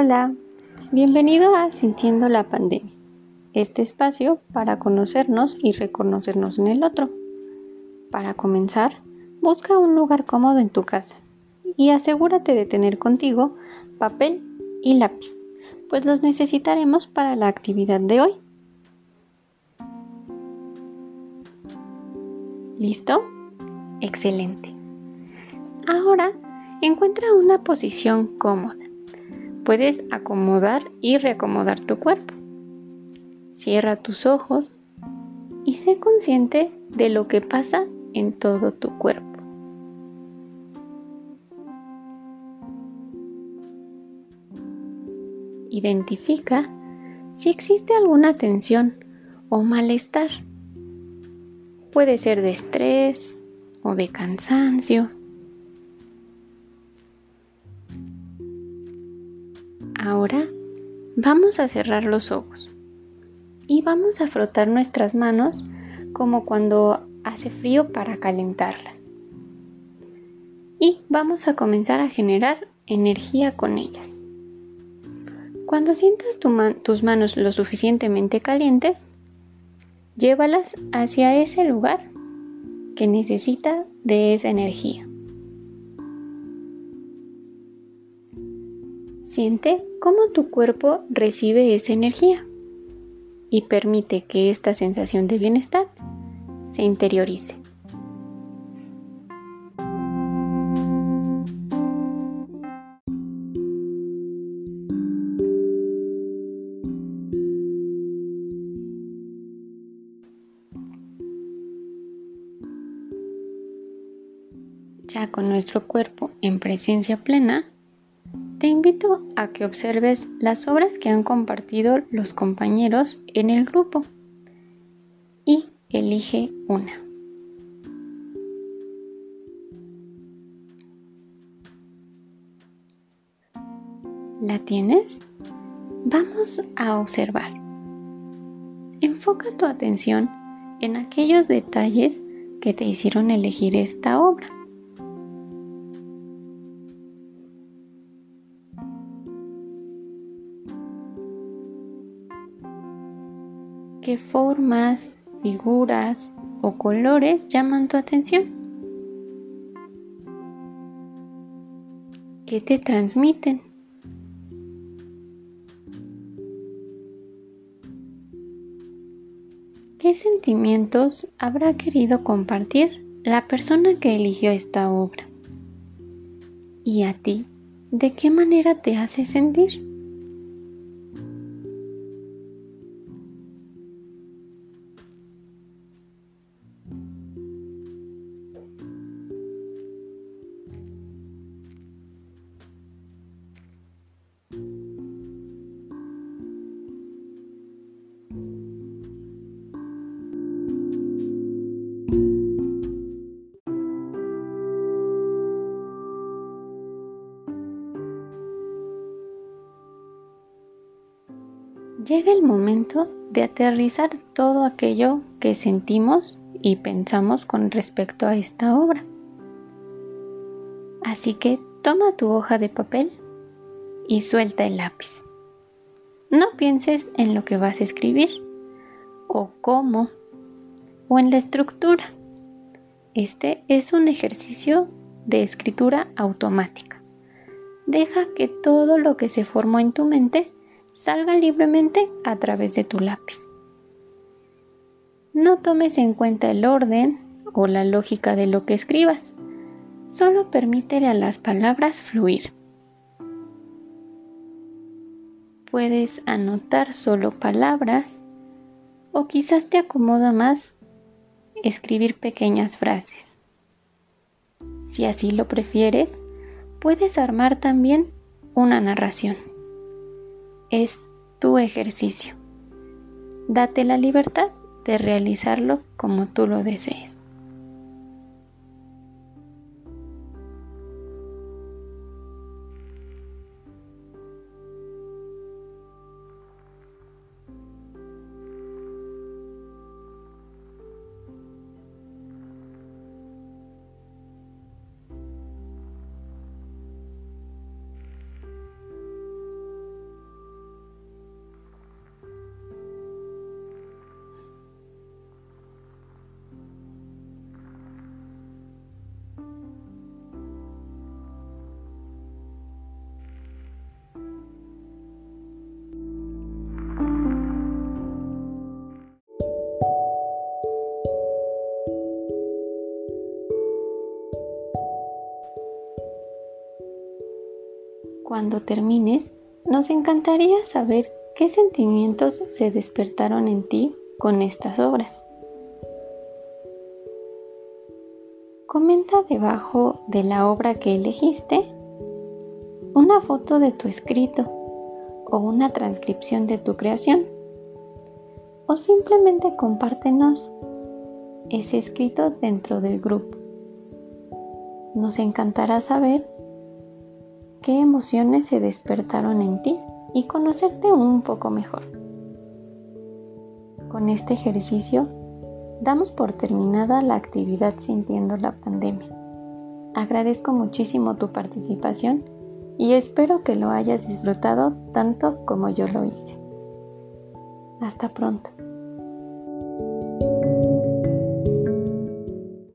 Hola, bienvenido a Sintiendo la Pandemia, este espacio para conocernos y reconocernos en el otro. Para comenzar, busca un lugar cómodo en tu casa y asegúrate de tener contigo papel y lápiz, pues los necesitaremos para la actividad de hoy. ¿Listo? Excelente. Ahora encuentra una posición cómoda puedes acomodar y reacomodar tu cuerpo. Cierra tus ojos y sé consciente de lo que pasa en todo tu cuerpo. Identifica si existe alguna tensión o malestar. Puede ser de estrés o de cansancio Ahora vamos a cerrar los ojos y vamos a frotar nuestras manos como cuando hace frío para calentarlas. Y vamos a comenzar a generar energía con ellas. Cuando sientas tus manos lo suficientemente calientes, llévalas hacia ese lugar que necesita de esa energía. Siente cómo tu cuerpo recibe esa energía y permite que esta sensación de bienestar se interiorice. Ya con nuestro cuerpo en presencia plena, te invito a que observes las obras que han compartido los compañeros en el grupo y elige una. ¿La tienes? Vamos a observar. Enfoca tu atención en aquellos detalles que te hicieron elegir esta obra. Qué formas, figuras o colores llaman tu atención. ¿Qué te transmiten? ¿Qué sentimientos habrá querido compartir la persona que eligió esta obra? ¿Y a ti? ¿De qué manera te hace sentir? Llega el momento de aterrizar todo aquello que sentimos y pensamos con respecto a esta obra. Así que toma tu hoja de papel y suelta el lápiz. No pienses en lo que vas a escribir, o cómo, o en la estructura. Este es un ejercicio de escritura automática. Deja que todo lo que se formó en tu mente salga libremente a través de tu lápiz. No tomes en cuenta el orden o la lógica de lo que escribas, solo permítele a las palabras fluir. Puedes anotar solo palabras o quizás te acomoda más escribir pequeñas frases. Si así lo prefieres, puedes armar también una narración es tu ejercicio. Date la libertad de realizarlo como tú lo desees. Cuando termines, nos encantaría saber qué sentimientos se despertaron en ti con estas obras. Comenta debajo de la obra que elegiste una foto de tu escrito o una transcripción de tu creación. O simplemente compártenos ese escrito dentro del grupo. Nos encantará saber qué emociones se despertaron en ti y conocerte un poco mejor. Con este ejercicio damos por terminada la actividad sintiendo la pandemia. Agradezco muchísimo tu participación y espero que lo hayas disfrutado tanto como yo lo hice. Hasta pronto.